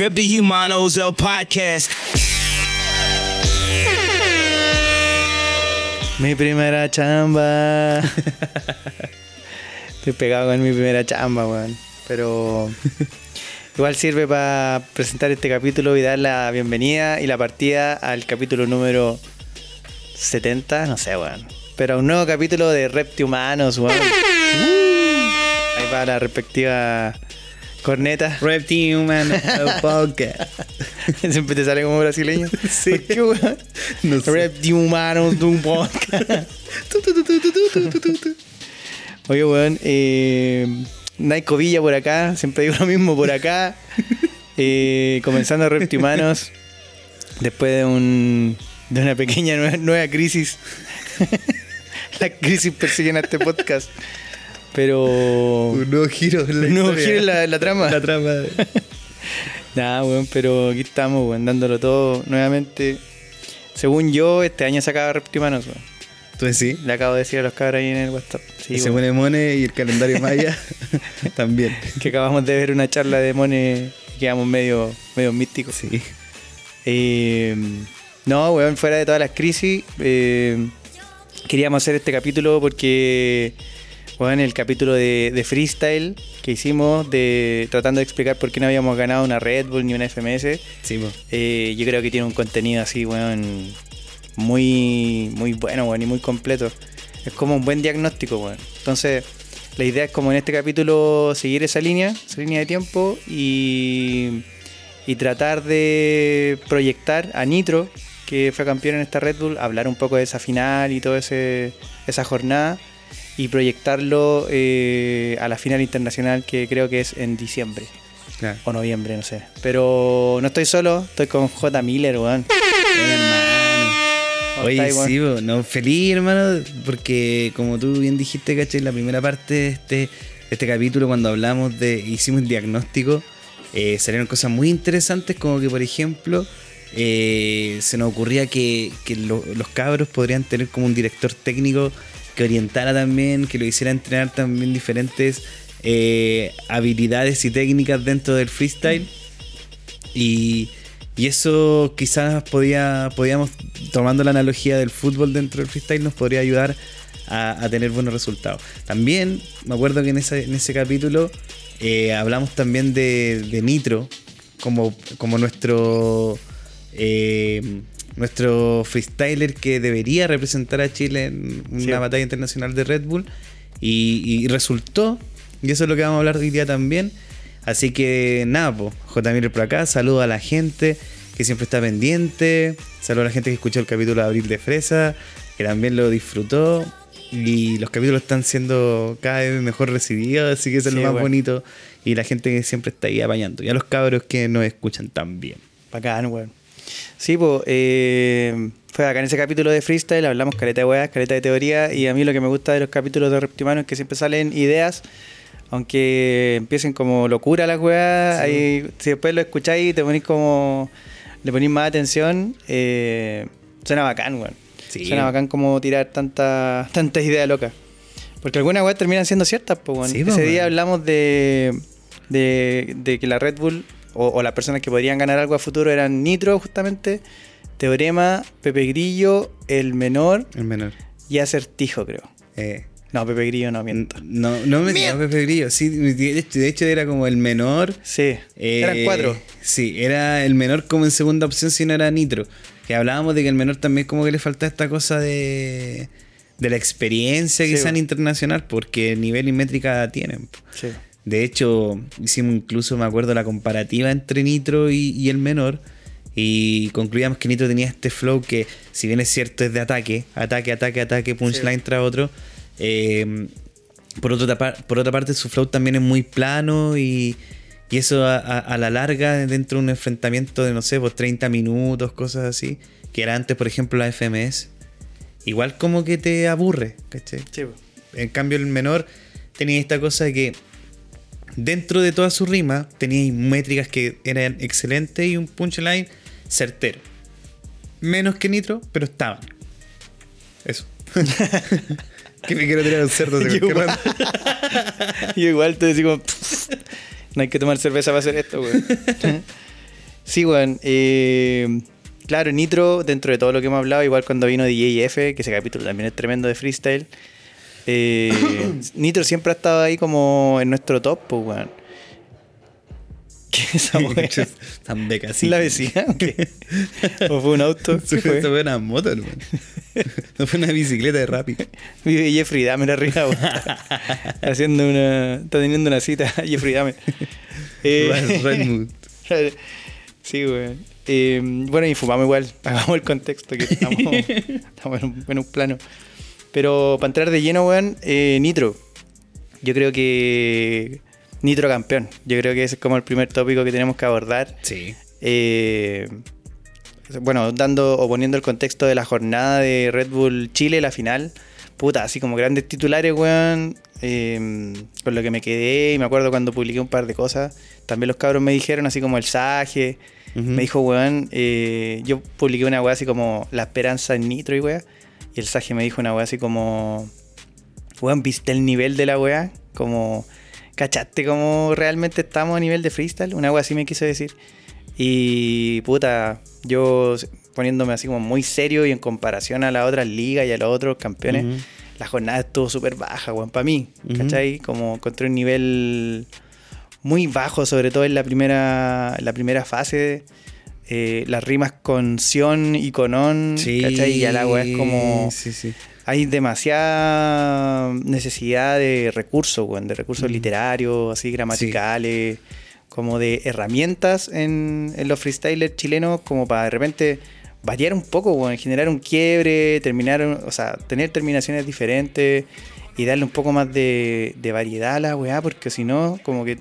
Drip the Humanos, el podcast. Mi primera chamba. Estoy pegado con mi primera chamba, weón. Pero igual sirve para presentar este capítulo y dar la bienvenida y la partida al capítulo número 70, no sé, weón. Pero a un nuevo capítulo de Repti Humanos, weón. Ahí va la respectiva corneta. Repti Human Podcast. Siempre te sale como brasileño. Sí. ¿Por qué, weón? No sé. Repti Humanos de un podcast. Oye, weón, eh, Villa por acá, siempre digo lo mismo por acá. Eh, comenzando Reptihumanos, después de un de una pequeña nueva, nueva crisis. la crisis persiguen a este podcast. Pero. Un nuevo giro en la Un nuevo historia. giro en la, la trama. La trama. Nada, weón, pero aquí estamos, weón, dándolo todo nuevamente. Según yo, este año se acaba Reptihumanos, weón. ¿Tú decís? Le acabo de decir a los cabros ahí en el WhatsApp. Sí, y se weón. pone Mone y el calendario maya también. que acabamos de ver una charla de Mone y quedamos medio, medio místicos. Sí. Eh, no, weón, fuera de todas las crisis, eh, queríamos hacer este capítulo porque, weón, el capítulo de, de freestyle que hicimos, de tratando de explicar por qué no habíamos ganado una Red Bull ni una FMS, Sí, eh, yo creo que tiene un contenido así, weón, muy, muy bueno, weón, y muy completo. Es como un buen diagnóstico, weón. Entonces, la idea es como en este capítulo seguir esa línea, esa línea de tiempo y, y tratar de proyectar a Nitro, que fue campeón en esta Red Bull, hablar un poco de esa final y toda esa jornada y proyectarlo eh, a la final internacional que creo que es en diciembre Claro. o noviembre, no sé. Pero no estoy solo, estoy con J. Miller, weón. Oye, sí, no, feliz, hermano, porque como tú bien dijiste, caché, la primera parte de este, de este capítulo, cuando hablamos de, hicimos el diagnóstico, eh, salieron cosas muy interesantes, como que, por ejemplo, eh, se nos ocurría que, que lo- los cabros podrían tener como un director técnico que orientara también, que lo hiciera entrenar también diferentes eh, habilidades y técnicas dentro del freestyle. Y, eso quizás podía, podíamos, tomando la analogía del fútbol dentro del freestyle, nos podría ayudar a, tener buenos resultados. También me acuerdo que en ese, en ese capítulo eh, hablamos también de, de Nitro como, como nuestro, eh, nuestro freestyler que debería representar a Chile en una Sí. batalla internacional de Red Bull. Y, y resultó, y eso es lo que vamos a hablar hoy día también. Así que nada, J. Miller por acá, saludo a la gente que siempre está pendiente, saludo a la gente que escuchó el capítulo de Abril de Fresa, que también lo disfrutó. Y los capítulos están siendo cada vez mejor recibidos, así que eso es lo más bueno. bonito. Y la gente que siempre está ahí apañando. Y a los cabros que nos escuchan también. Bacán, weón. Sí, pues, eh, fue acá en ese capítulo de freestyle, hablamos caleta de weas, caleta de teoría, y a mí lo que me gusta de los capítulos de Reptimanos es que siempre salen ideas, aunque empiecen como locura las weas, ahí, si después lo escucháis y te ponís como, le ponís más atención, eh, suena bacán, weón. Sí. Suena bacán como tirar tanta, tanta idea loca. Porque algunas weas terminan siendo ciertas, pues, weón. Sí, Ese día hablamos de, de, de que la Red Bull o, o las personas que podrían ganar algo a futuro eran Nitro, justamente, Teorema, Pepe Grillo, El Menor El menor. y Acertijo, creo. Eh, No, Pepe Grillo no, miento. no, no me no, Pepe Grillo. Sí, de hecho, de hecho era como el menor. Sí, Eh, eran cuatro. Sí, era el menor como en segunda opción si no era Nitro. Que hablábamos de que el menor también como que le falta esta cosa de, de la experiencia Sí, quizá en bo. internacional, porque nivel y métrica tienen. Sí. De hecho, hicimos incluso, me acuerdo, la comparativa entre Nitro y, y el menor. Y concluíamos que Nitro tenía este flow que, si bien es cierto, es de ataque, ataque, ataque, ataque, punchline tras otro. eh, por, otra, par- por otra parte, su flow también es muy plano y, y eso a, a- a la larga, dentro de un enfrentamiento de, no sé, pues 30 minutos, cosas así, que era antes, por ejemplo, la FMS, igual como que te aburre, ¿cachai? Sí. En cambio, el menor tenía esta cosa de que dentro de toda su rima tenía métricas que eran excelentes y un punchline certero. Menos que Nitro, pero estaban. Eso. que me quiero tirar un cerdo de Yo cualquier igual. Yo igual te decimos, no hay que tomar cerveza para hacer esto, güey. Sí, weón. eh, claro, Nitro, dentro de todo lo que hemos hablado, igual cuando vino DJF, que ese capítulo también es tremendo de freestyle. Eh, Nitro siempre ha estado ahí como en nuestro top, pues, weón. ¿Qué es esa weá? Tan beca, sí. ¿La vecina? o fue un auto? ¿Qué fue, fue? una moto, hermano. No fue una bicicleta de Rappi. Vive Jeffrey Dahmer arriba, weón. Haciendo una... Está teniendo una cita, Jeffrey Dahmer. Eh. Sí, güey. Eh, bueno, y fumamos igual. Hagamos el contexto que estamos, estamos en, un, en un plano. Pero para entrar de lleno, weón, eh, Nitro. Yo creo que. Nitro campeón. Yo creo que ese es como el primer tópico que tenemos que abordar. Sí. Eh, bueno, dando o poniendo el contexto de la jornada de Red Bull Chile, la final. Puta, así como grandes titulares, weón. eh, con lo que me quedé y me acuerdo cuando publiqué un par de cosas. También los cabros me dijeron, así como el Sage. Me dijo, weón, eh, yo publiqué una weá así como La Esperanza en Nitro y weá. Y el Sage me dijo una weá así como, weón, ¿viste el nivel de la weá? Como, ¿cachaste cómo realmente estamos a nivel de freestyle? Una weá así me quiso decir. Y puta, yo poniéndome así como muy serio y en comparación a las otras ligas y a los otros campeones, Ujú. la jornada estuvo súper baja, weón, para mí. ¿cachai? Como encontré un nivel muy bajo, sobre todo en la primera, en la primera fase. Eh, las rimas con Sion y con On, Sí. ¿cachai? Y la weá es como... Sí, sí. Hay demasiada necesidad de recursos, de recursos literarios, así gramaticales, como de herramientas en, en los freestylers chilenos, como para de repente variar un poco, generar un quiebre, terminar, o sea, tener terminaciones diferentes y darle un poco más de, de variedad a la weá, porque si no, como que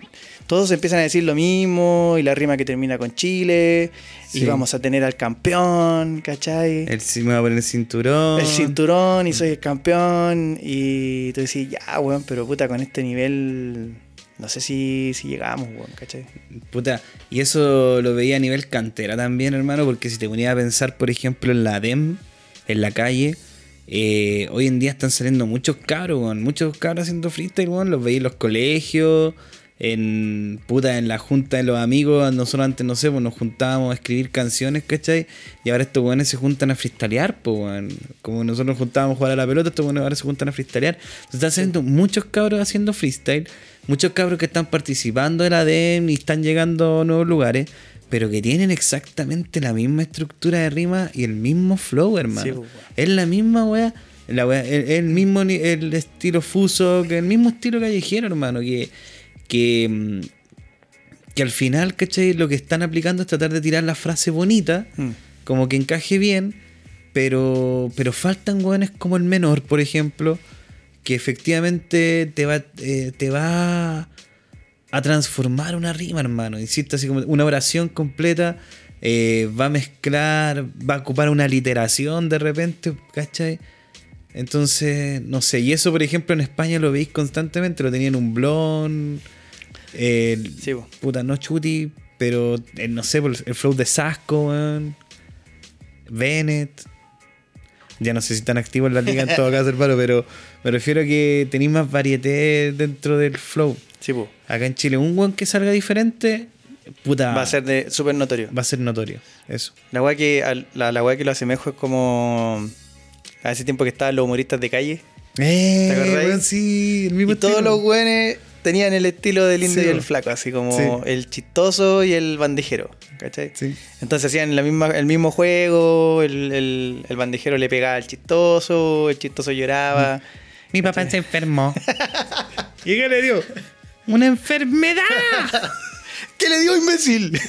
todos empiezan a decir lo mismo y la rima que termina con Chile Sí. y vamos a tener al campeón, ¿cachai? El, me va a poner el cinturón. el cinturón y soy el campeón. Y tú decís, ya, weón, pero puta, con este nivel, no sé si, si llegamos, weón, ¿cachai? Puta, y eso lo veía a nivel cantera también, hermano, porque si te ponías a pensar, por ejemplo, en la DEM, en la calle, eh, hoy en día están saliendo muchos cabros, muchos cabros haciendo freestyle, los veía en los colegios, en puta, en la junta de los amigos, nosotros antes, no sé, pues nos juntábamos a escribir canciones, ¿cachai? Y ahora estos weones se juntan a freestylear, pues. Como nosotros nos juntábamos a jugar a la pelota, estos weones ahora se juntan a freestylear. Entonces están saliendo muchos cabros haciendo freestyle, muchos cabros que están participando de la DEM y están llegando a nuevos lugares, pero que tienen exactamente la misma estructura de rima y el mismo flow, hermano. Sí, pues, es la misma weá. La weá, el, el mismo el estilo fuso, que el mismo estilo callejero, hermano, que, que, mm, que al final, ¿cachai? Lo que están aplicando es tratar de tirar la frase bonita, Mm. como que encaje bien, pero, pero faltan weones como el menor, por ejemplo, que efectivamente te va, eh, te va a transformar una rima, hermano. Insisto, así como una oración completa, eh, va a mezclar, va a ocupar una literación de repente, ¿cachai? Entonces, no sé, y eso por ejemplo en España lo veis constantemente, lo tenían un blon, el, Sí, puta, no chuti, pero eh, no sé, el flow de Sasco, weón, Bennett. Ya no sé si están activos en la liga en todo caso, hermano, pero me refiero a que tenéis más variedad dentro del flow. Sí, po. Acá en Chile, un weón que salga diferente, puta, Va a ser de súper notorio. va a ser notorio. Eso. La weá que, al- la, la weá que lo asemejo es como a ese tiempo que estaban los humoristas de calle. Eh, acordáis? weón, sí, el mismo Y todos estilo. los güeyes tenían el estilo del indio Sí, y el flaco, así como Sí. el chistoso y el bandejero, ¿cachai? Sí. Entonces hacían la misma, el mismo juego, el, el- el bandejero le pegaba al chistoso, el chistoso lloraba. Mi papá se enfermó. ¿Y qué le dio? ¡Una enfermedad! ¿Qué le dio, imbécil?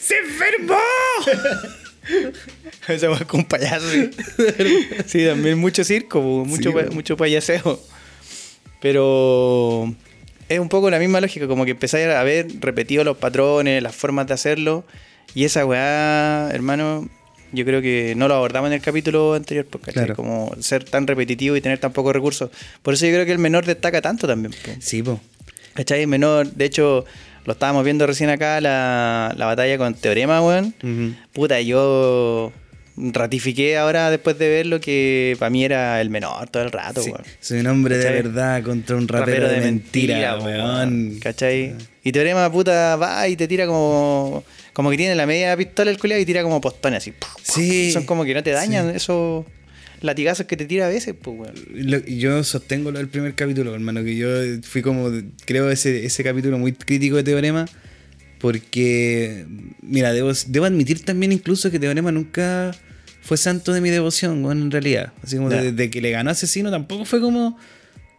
¡Se enfermó! Esa weá con payaso. Sí. También mucho circo, mucho, Sí, pa- mucho payaseo. Pero es un poco la misma lógica, como que empezáis a ver repetido los patrones, las formas de hacerlo. Y esa weá, hermano, yo creo que no lo abordamos en el capítulo anterior, porque Claro. como ser tan repetitivo y tener tan pocos recursos. Por eso yo creo que el menor destaca tanto también. po. Sí, po. ¿Cachai? Menor, de hecho, lo estábamos viendo recién acá, la, la batalla con Teorema, weón. Ujú. Puta, yo ratifiqué ahora después de verlo que para mí era el menor todo el rato, Sí, weón. Soy un hombre de verdad contra un rapero, de, mentira, weón. ¿Cachai? Y Teorema, puta, va y te tira como, Como que tiene la media pistola el culiado y tira como postones así. Sí. Son como que no te dañan esos latigazos que te tira a veces, pues, weón. Lo- yo sostengo lo del primer capítulo, hermano, que yo fui como, creo, ese, ese capítulo muy crítico de Teorema, porque, mira, debo, debo admitir también incluso que Teorema nunca fue santo de mi devoción, bueno, en realidad. Así como desde que le ganó Asesino tampoco fue como,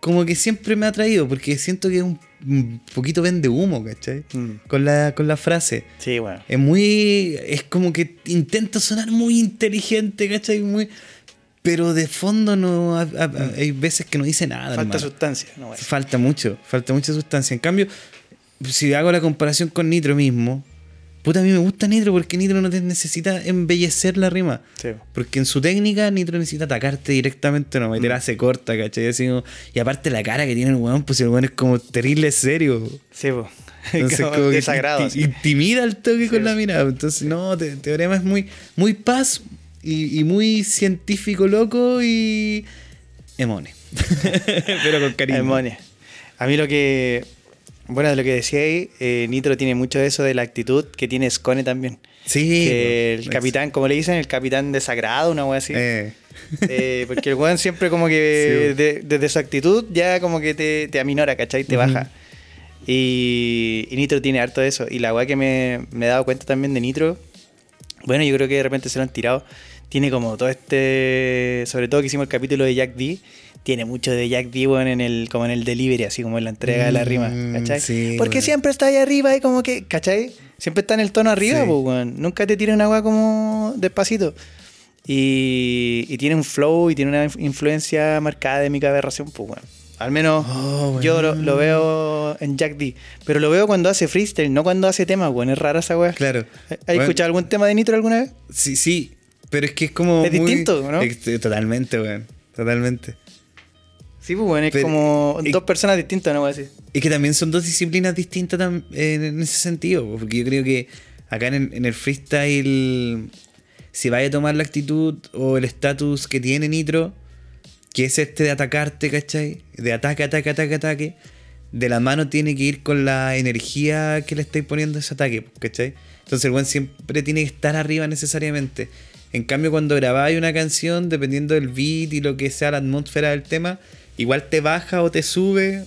como que siempre me ha traído, porque siento que es un, un poquito vende humo, ¿cachai? Mm. Con, la, con la frase. Sí, bueno. Es muy. Es como que intenta sonar muy inteligente, ¿cachai? Muy. Pero de fondo no. ha- hay veces que no dice nada. Mm. Falta hermano. sustancia, no, weón. Falta mucho. Falta mucha sustancia. En cambio, si hago la comparación con Nitro mismo. Puta, a mí me gusta Nitro porque Nitro no te necesita embellecer la rima. Sí. Porque en su técnica Nitro necesita atacarte directamente, no Mm. meter hace corta, ¿cachai? Así como- y aparte la cara que tiene el weón, pues el weón es como terrible serio. Sí, pues. Entonces, Como como desagrado. inti- así. intimida el toque con la mirada. Entonces, no, te- Teorema es muy, muy paz y, y muy científico loco y. Emone. Pero con cariño. Demonia. A mí lo que. Bueno, de lo que decía ahí, eh, Nitro tiene mucho de eso de la actitud que tiene Scone también. Sí. que el pues, capitán, como le dicen, el capitán desagrado, una wea así. eh, Eh, porque el weón siempre como que Sí. de- desde su actitud ya como que te, te aminora, ¿cachai? Te baja. Y, y Nitro tiene harto de eso. Y la weá que me, me he dado cuenta también de Nitro, bueno, yo creo que de repente se lo han tirado. Tiene como todo este. Sobre todo que hicimos el capítulo de Jack D. Tiene mucho de Jack D, weón, en el, como en el delivery, así como en la entrega de la rima, Mm, ¿cachai? sí, Porque siempre está ahí arriba y como que, ¿cachai? Siempre está en el tono arriba, Sí. pues, weón. Nunca te tira una weá como despacito. Y, y tiene un flow y tiene una inf- influencia marcada de mi aberración, pues, weón. Al menos Oh, yo lo, veo en Jack D. Pero lo veo cuando hace freestyle, no cuando hace temas, weón. Es rara esa weá. claro. ¿Has Bueno, escuchado algún tema de Nitro alguna vez? Sí, sí. Pero es que es como. Es muy- distinto, ¿no? Totalmente, weón. Totalmente. Sí, pues, weón. Es Pero- como dos personas distintas, no voy a decir. Es que también son dos disciplinas distintas tam- en, en ese sentido, po, porque yo creo que acá en el, en el freestyle, si vaya a tomar la actitud o el estatus que tiene Nitro, que es este de atacarte, ¿cachai? De ataque, ataque, ataque, ataque, de la mano tiene que ir con la energía que le estáis poniendo a ese ataque, ¿cachai? Entonces el buen siempre tiene que estar arriba necesariamente. En cambio, cuando grabáis una canción, dependiendo del beat y lo que sea la atmósfera del tema, igual te baja o te sube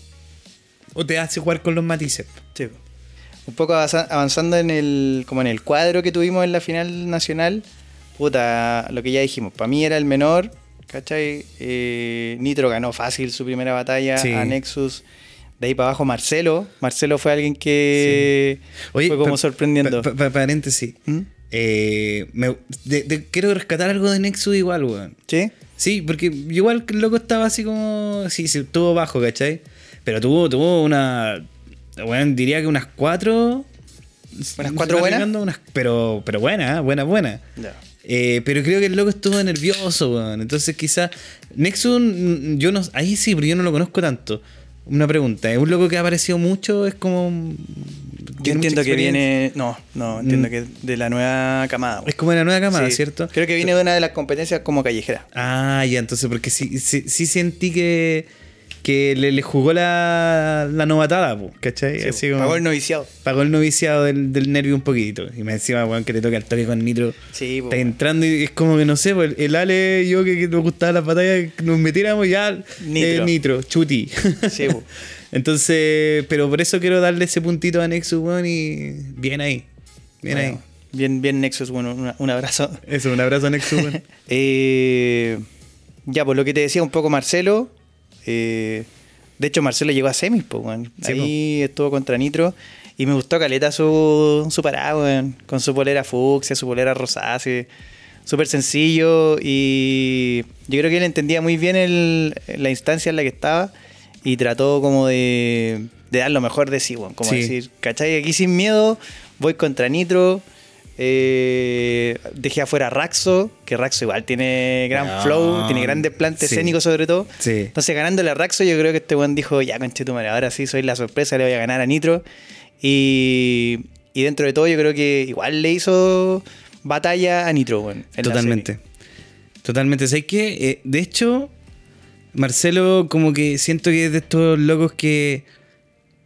o te hace jugar con los matices. Sí. Un poco avanza- avanzando en el, como en el cuadro que tuvimos en la final nacional, puta, lo que ya dijimos, para mí era el menor, ¿cachai? Eh, Nitro ganó fácil su primera batalla Sí. a Nexus. De ahí para abajo Marcelo. Marcelo fue alguien que fue como sorprendiendo. pa- pa- paréntesis. ¿Mm? Eh, me- de- de- quiero rescatar algo de Nexus igual, weón. ¿Sí? Sí, porque igual el loco estaba así como. Sí, sí, estuvo bajo, ¿cachai? Pero tuvo, tuvo una. Bueno, diría que unas cuatro. ¿Unas cuatro buenas? unas- pero, pero buenas, buenas, buenas. Ya. Eh, pero creo que el loco estuvo nervioso, weón. Entonces quizás. Nexus, mm, yo no. Ahí sí, pero yo no lo conozco tanto. Una pregunta, ¿es un loco que ha aparecido mucho? ¿Es como. Yo entiendo que viene. No, no, entiendo Mm. que de la nueva camada. Es como de la nueva camada, Sí. ¿cierto? Creo que viene de una de las competencias como callejera. Ah, ya, entonces, porque sí, sí, sí sentí que, que le, le jugó la, la novatada, po, ¿cachai? Sí, Así como- pagó el noviciado. pagó el noviciado del, del nervio un poquito. Y me encima, weón, que te toca el toque con Nitro. Sí, po, Está entrando y es como que no sé, pues, el Ale y yo que, que nos gustaban las batallas, nos metiéramos ya Nitro. eh, Nitro, chuti. Sí, po. Entonces, pero por eso quiero darle ese puntito a Nexus, weón, y bien ahí. Bien Bueno, ahí. Bien, bien, Nexus, bueno, una- un abrazo. Eso, un abrazo a Nexus, weón. Eh, ya, por lo que te decía un poco Marcelo. Eh, de hecho, Marcelo llegó a semis, pues, weón. Sí, Ahí estuvo contra Nitro. Y me gustó Caleta su, su parada. Con su polera fucsia, su polera así. Súper sencillo. Y yo creo que él entendía muy bien el- la instancia en la que estaba. Y trató como de, de dar lo mejor de sí. Como Sí. decir, ¿cachai? Aquí sin miedo, voy contra Nitro. Eh, dejé afuera a Raxo, que Raxo igual tiene gran Ah, flow, tiene grandes plantes sí. escénicos sobre todo. Sí. Entonces ganándole a Raxo yo creo que este weón dijo, ya conche tu madre, ahora sí soy la sorpresa, le voy a ganar a Nitro. Y, y dentro de todo yo creo que igual le hizo batalla a Nitro, la Totalmente. Totalmente. ¿Sabes qué? Eh, de hecho, Marcelo, como que siento que es de estos locos que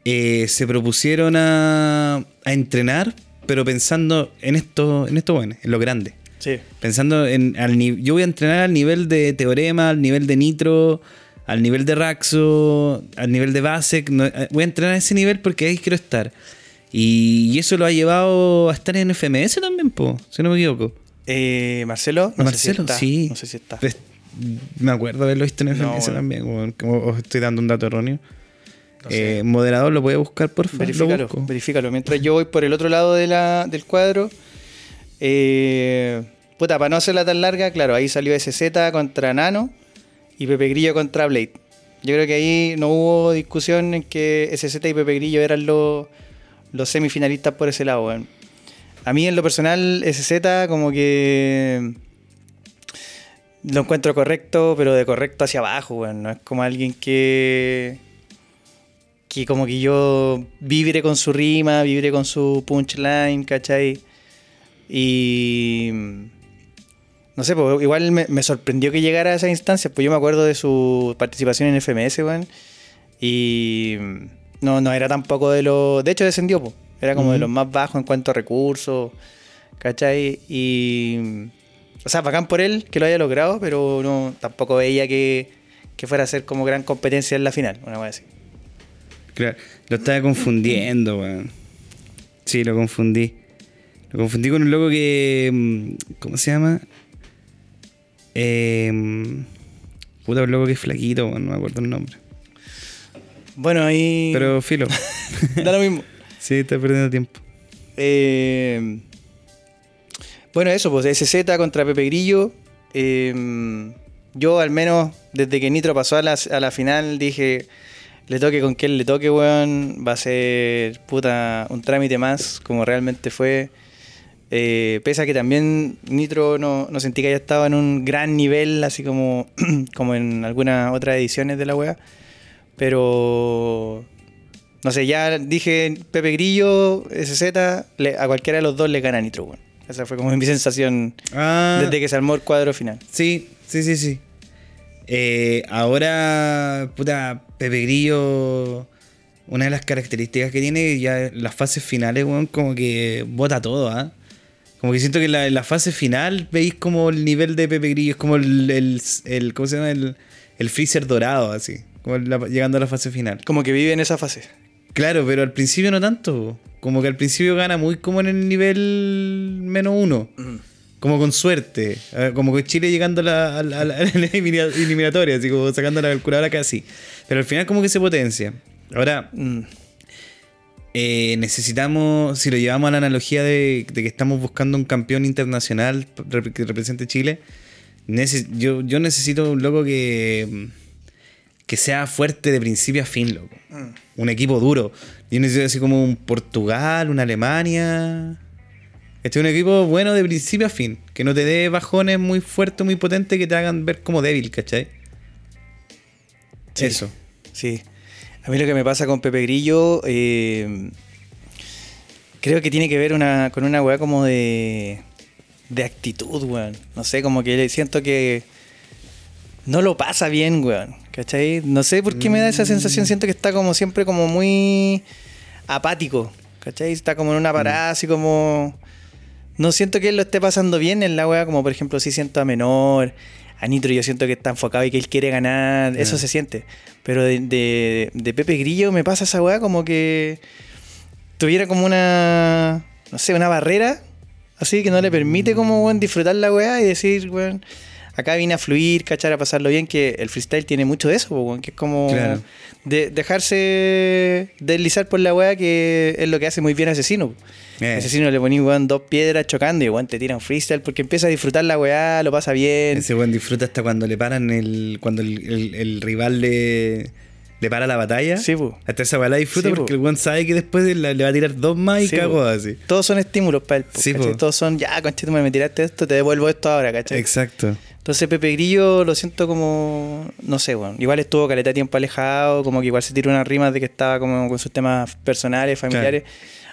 eh, se propusieron a, a entrenar pero pensando en esto, en esto bueno, en lo grande. Sí. Pensando en al yo voy a entrenar al nivel de Teorema, al nivel de Nitro, al nivel de Raxo, al nivel de Basek. no- eh, voy a entrenar a ese nivel porque ahí quiero estar. Y, y eso lo ha llevado a estar en FMS también, po, si no me equivoco. Eh, Marcelo, no sé si Marcelo, está. sí. No sé si está. Pues, me acuerdo haberlo visto en No, FMS bueno. también. weón, como os estoy dando un dato erróneo. Eh, moderador, lo voy a buscar, por favor. Verifícalo, verifícalo. Mientras yo voy por el otro lado de la, del cuadro. Eh, puta, para no hacerla tan larga, claro, ahí salió SZ contra Nano y Pepe Grillo contra Blade. Yo creo que ahí no hubo discusión en que SZ y Pepe Grillo eran los, los semifinalistas por ese lado. A mí en lo personal, SZ como que lo encuentro correcto, pero de correcto hacia abajo. No es como alguien que que como que yo vibre con su rima, vibre con su punchline, ¿cachai? Y no sé, pues igual me, me sorprendió que llegara a esa instancia, pues yo me acuerdo de su participación en FMS, weón, y no, no era tampoco de los... De hecho descendió, pues, era como de los más bajos en cuanto a recursos, ¿cachai? Y... O sea, bacán por él que lo haya logrado, pero no tampoco veía que, que fuera a ser como gran competencia en la final, una vez así. Claro, lo estaba confundiendo, weón. Sí, lo confundí. Lo confundí con un loco que. mm, ¿Cómo se llama? Eh, puta, un loco que es flaquito, weón, no me acuerdo el nombre. Bueno, ahí... Pero filo. da lo mismo. sí, está perdiendo tiempo. Eh, bueno, eso, pues SZ contra Pepe Grillo. Eh, yo al menos desde que Nitro pasó a la, a la final dije, le toque con quien le toque, weón, va a ser puta un trámite más, como realmente fue. Eh, pese a que también Nitro no, no sentí que haya estado en un gran nivel, así como, como en algunas otras ediciones de la wea. Pero no sé, ya dije Pepe Grillo, SZ, le- a cualquiera de los dos le gana Nitro, weón. Esa fue como mi sensación Ah, desde que se armó el cuadro final. Sí, sí, sí, sí. Eh, ahora, puta, Pepe Grillo, una de las características que tiene ya las fases finales, weón, como que bota todo, ¿ah? Como que siento que en la, fase final veis como el nivel de Pepe Grillo, es como el, el, el- ¿cómo se llama? El, el freezer dorado, así, como la- llegando a la fase final. Como que vive en esa fase. Claro, pero al principio no tanto. Como que al principio gana muy como en el nivel menos uno. Como con suerte. Como que Chile llegando a la, a la- la- eliminatoria, así como sacando la calculadora casi. Pero al final como que se potencia. Ahora, Mm. eh, necesitamos, si lo llevamos a la analogía de, de que estamos buscando un campeón internacional que represente Chile, neces- yo, yo necesito un loco que, que sea fuerte de principio a fin, loco. Un equipo duro. Yo necesito así como un Portugal, una Alemania. Este es un equipo bueno de principio a fin. Que no te dé bajones muy fuertes, muy potentes que te hagan ver como débil, ¿cachai? Sí. Eso. Sí. A mí lo que me pasa con Pepe Grillo, eh, creo que tiene que ver una, con una weá como de, de actitud, weón. No sé, como que siento que no lo pasa bien, weón. ¿Cachai? No sé por qué me da esa sensación. Siento que está como siempre como muy apático. ¿Cachai? Está como en una parada así como... No siento que él lo esté pasando bien en la weá, como por ejemplo si siento a Menor, a Nitro yo siento que está enfocado y que él quiere ganar, eso Ah. se siente. Pero de, de- de Pepe Grillo me pasa esa weá como que tuviera como una, no sé, una barrera, así que no le permite como, weón, disfrutar la weá y decir, weón, acá vine a fluir, cachar, a pasarlo bien, que el freestyle tiene mucho de eso, weón, que es como Claro. de dejarse deslizar por la weá que es lo que hace muy bien Asesino. Eh. Asesino le ponís, weón, dos piedras chocando y, weón, te tira un freestyle porque empieza a disfrutar la weá, lo pasa bien. Ese buen disfruta hasta cuando le paran el. cuando el, el- el rival le, le para la batalla. Sí, po. Hasta esa weá la disfruta Sí, porque po. el buen sabe que después le, va a tirar dos más y Sí, po. así. Todos son estímulos para él. po, Sí, po. Todos son, ya, conchito, me tiraste esto, te devuelvo esto ahora, ¿cachai? Exacto. Entonces Pepe Grillo lo siento como, no sé, bueno, igual estuvo caleta de tiempo alejado, como que igual se tiró unas rimas de que estaba como con sus temas personales, familiares.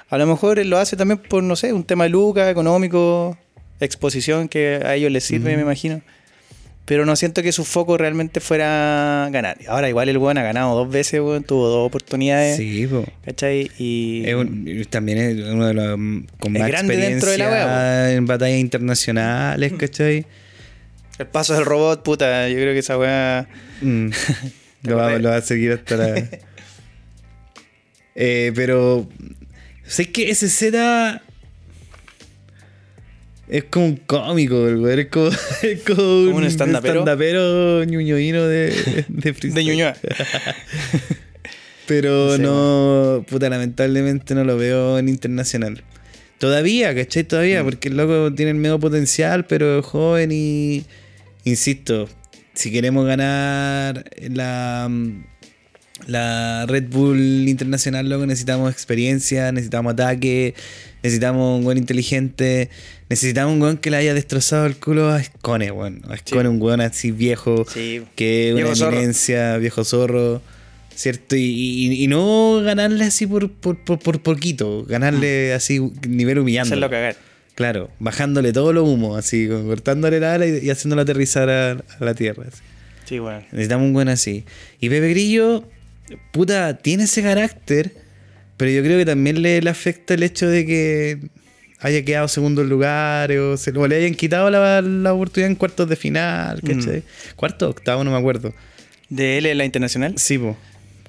A lo mejor él lo hace también por, no sé, un tema de lucas, económico, exposición que a ellos les sirve, Ujú. me imagino. pero no siento que su foco realmente fuera ganar. Ahora igual el weón ha ganado dos veces, weón, tuvo dos oportunidades. Sí, po. ¿Cachai? Y Es un- también es uno de los mm, con Es más grande dentro de la experiencia wea, en batallas internacionales, ¿cachai? El paso del robot, puta, yo creo que esa weá... Mm. lo, va, lo va a seguir hasta la. Eh, pero. Sé que ese Z. Es como un cómico, el weón. Es como, es como un stand-upero. stand-upero ñuñoíno de, de. De Ñuñoa. Pero No puta, lamentablemente no lo veo en internacional. Todavía, ¿cachai? Mm. Todavía, porque el loco tiene el medio potencial, pero es joven y. Insisto, si queremos ganar la. La Red Bull Internacional, loco, necesitamos experiencia, necesitamos ataque, necesitamos un buen inteligente, necesitamos un weón que le haya destrozado el culo a Scone, weón. A Scone, un weón así viejo, Sí. que es Viejo una eminencia, viejo zorro, ¿cierto? Y, y- y no ganarle así por, por, por, por poquito, ganarle así nivel humillando. Hacerlo cagar. Claro, bajándole todo lo humo, así, cortándole la ala y, y haciéndolo aterrizar a, a la tierra. así. Sí, weón. Necesitamos un buen así. Y Pepe Grillo, puta, tiene ese carácter, pero yo creo que también le, le afecta el hecho de que haya quedado segundo lugar o, se, o le hayan quitado la, la oportunidad en cuartos de final, ¿cachai? Cuarto o octavo, no me acuerdo. ¿De él en la internacional? Sí, po,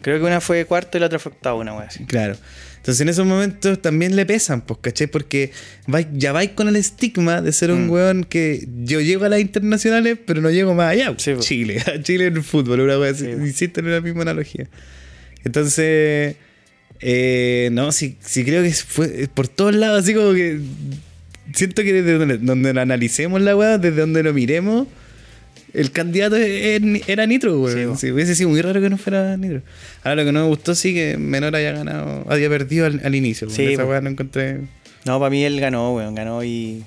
Creo que una fue cuarto y la otra fue octavo, una así. claro. Entonces en esos momentos también le pesan, pues, ¿cachai? Porque vais- ya vais con el estigma de ser un Mm. weón que yo llego a las internacionales, pero no llego más allá. Sí, po. Chile, a Chile en el fútbol, una así. Sí. Insisto en la misma analogía. Entonces, eh, no, sí, sí creo que fue por todos lados, así como que siento que desde donde, donde lo analicemos la weá, desde donde lo miremos, el candidato era Nitro, weón. Sí, hubiese sido muy raro que no fuera Nitro. Ahora lo que no me gustó sí que Menor haya ganado, haya perdido al, al inicio. Sí, esa weá lo encontré. No, para mí él ganó, weón. Ganó y.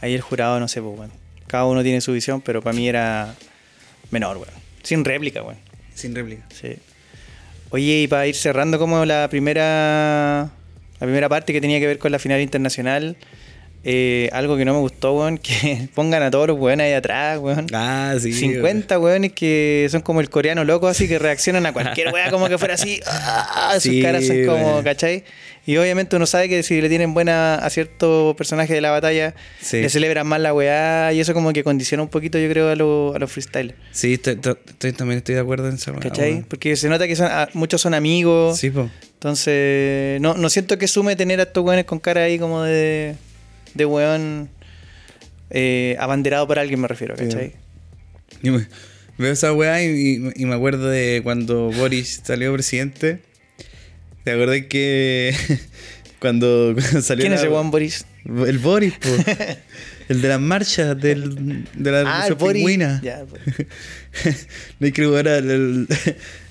Ahí el jurado, no sé, pues, weón. Cada uno tiene su visión, pero para mí era menor, weón. Sin réplica, weón. Sin réplica. Sí. Oye, y para ir cerrando como la primera. La primera parte que tenía que ver con la final internacional. Eh, algo que no me gustó, weón, que pongan a todos los weones ahí atrás, weón. Ah, sí. 50 weones que son como el coreano loco, así que reaccionan a cualquier wea como que fuera así. ¡ah! Sus Sí, caras son como, weón. ¿cachai? Y obviamente uno sabe que si le tienen buena a cierto personaje de la batalla, Sí. le celebran más la weá y eso como que condiciona un poquito, yo creo, a, lo- a los freestyle. Sí, estoy, estoy- estoy- también estoy de acuerdo en esa weá, ¿Cachai? Porque se nota que son, ah, muchos son amigos. Sí, po. Entonces, no, no siento que sume tener a estos weones con cara ahí como de, de weón eh, abanderado por alguien, me refiero, ¿cachai? Yo me- veo esa weá y, y- y me acuerdo de cuando Boris salió presidente. ¿Te acuerdas que cuando, cuando salió ¿Quién es ese weón Boris? El Boris, po. el de las marchas del, de la Ah, el Revolución. Pingüina. No hay que al- al-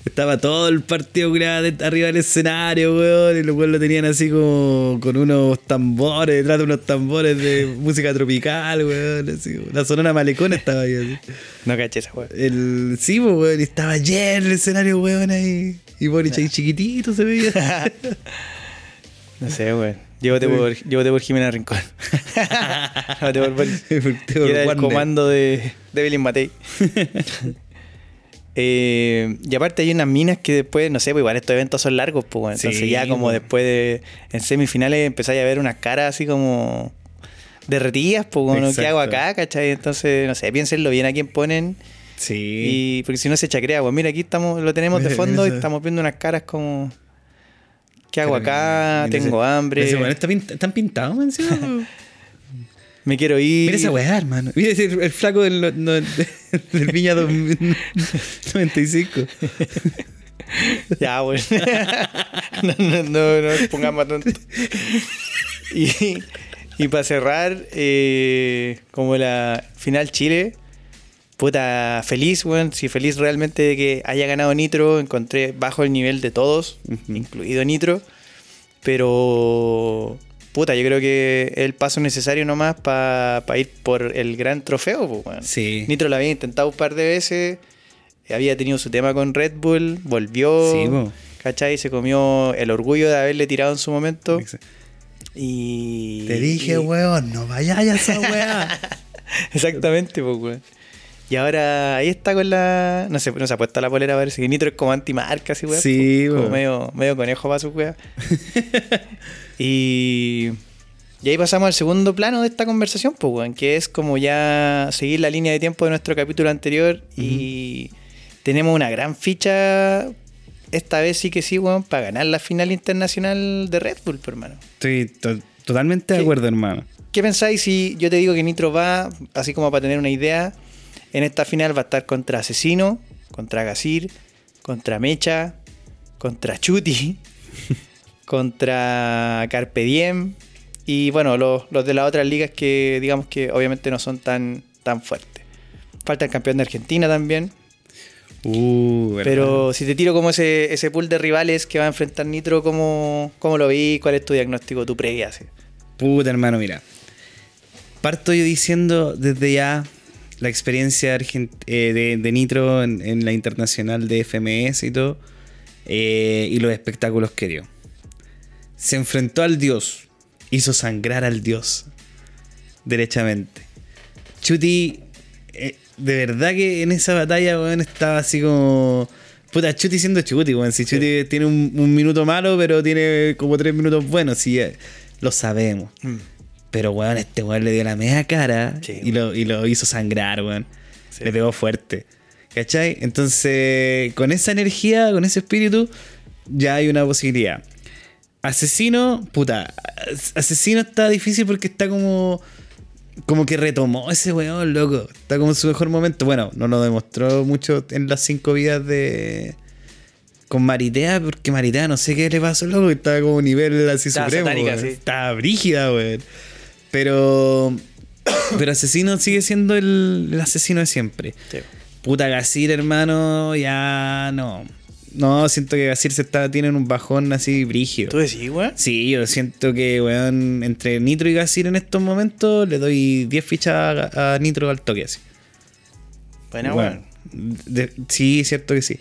Estaba todo el partido arriba del escenario, weón. Y los lo tenían así como con unos tambores, detrás de unos tambores de música tropical, weón. Así, la sonora malecón estaba ahí así. No caché esa weón. El, sí, pues, weón, estaba lleno el escenario, weón, ahí. Y Boris ahí chiquitito se veía. No sé, weón. Llévate por, por Jimena Rincón. Llévate por era el comando de, de Belén Matei. Eh, y aparte hay unas minas que después, no sé, pues igual estos eventos son largos, pues bueno, entonces Sí, ya como pues. después de en semifinales empezáis a ver unas caras así como derretidas, pues bueno, ¿qué hago acá? ¿Cachai? Entonces, no sé, piénsenlo bien a quién ponen. Sí. Y porque si no se chacrea, pues mira, aquí estamos, lo tenemos de fondo y estamos viendo unas caras como ¿qué hago acá? mira, Tengo ese- hambre. ese weón está pint- están pintados, man. Me quiero ir. Mira esa weá, hermano. Mira ese, el flaco del, no- no- del Viña 95. Ya, bueno. no, no, no, pongamos tonto. Y, y para cerrar, eh, como la final Chile, puta, feliz, weón. Sí, feliz realmente de que haya ganado Nitro. Encontré bajo el nivel de todos, incluido Nitro. Pero, puta, yo creo que es el paso necesario nomás para ir por el gran trofeo, pues, weón. Sí. Nitro lo había intentado un par de veces. Había tenido su tema con Red Bull, volvió. Sí, po. ¿Cachai? Se comió el orgullo de haberle tirado en su momento. Y. Te dije, y- weón, no vayas a esa weá. Exactamente, pues, weón. Y ahora ahí está con la. No sé, no se ha puesto la polera, parece que Nitro es como antimarca, así, weón. Sí, como weón. medio, medio conejo para su weá. y. Y ahí pasamos al segundo plano de esta conversación, pues, weón, que es como ya seguir la línea de tiempo de nuestro capítulo anterior y tenemos una gran ficha, esta vez sí que sí, weón, para ganar la final internacional de Red Bull, pues, hermano. Estoy to- totalmente de acuerdo, hermano. ¿Qué pensáis si yo te digo que Nitro va, así como para tener una idea, en esta final va a estar contra Asesino, contra Gasir, contra Mecha, contra Chuti, contra Carpe Diem y bueno, los, los de las otras ligas que digamos que obviamente no son tan, tan fuertes. Falta el campeón de Argentina también, Uh, pero si te tiro como ese, ese pool de rivales que va a enfrentar Nitro, ¿cómo, cómo lo vi? ¿Cuál es tu diagnóstico, tu previa? Puta, hermano, mira. Parto yo diciendo desde ya la experiencia argent- eh, de, de Nitro en, en la internacional de FMS y todo, eh, y los espectáculos que dio. Se enfrentó al dios, hizo sangrar al dios, derechamente. Chuti, eh, de verdad que en esa batalla, weón, estaba así como... Puta, Chuti siendo Chuti, weón. Si Chuti tiene un, un minuto malo, pero tiene como tres minutos buenos, sí, lo sabemos. Pero, weón, este weón le dio la media cara Sí, y, lo, y lo hizo sangrar, weón. Sí. Le pegó fuerte. ¿Cachai? Entonces, con esa energía, con ese espíritu, ya hay una posibilidad. Asesino, puta, as- asesino está difícil porque está como. Como que retomó ese weón, loco. Está como en su mejor momento. Bueno, no lo demostró mucho en las cinco vidas de. Con Maritea, porque Maritea no sé qué le pasó, loco. Estaba como nivel así Estaba supremo. satánica, weón. sí. Estaba brígida, weón. Pero. Pero asesino sigue siendo el, el asesino de siempre. Sí. Puta Gasir, hermano, ya no. No, siento que Gasir se está, tiene un bajón así brígido. ¿Tú decís, weón? Sí, yo siento que, weón, entre Nitro y Gasir en estos momentos le doy 10 fichas a, a Nitro al toque así. Bueno, Bueno, weón. de- sí, cierto que sí.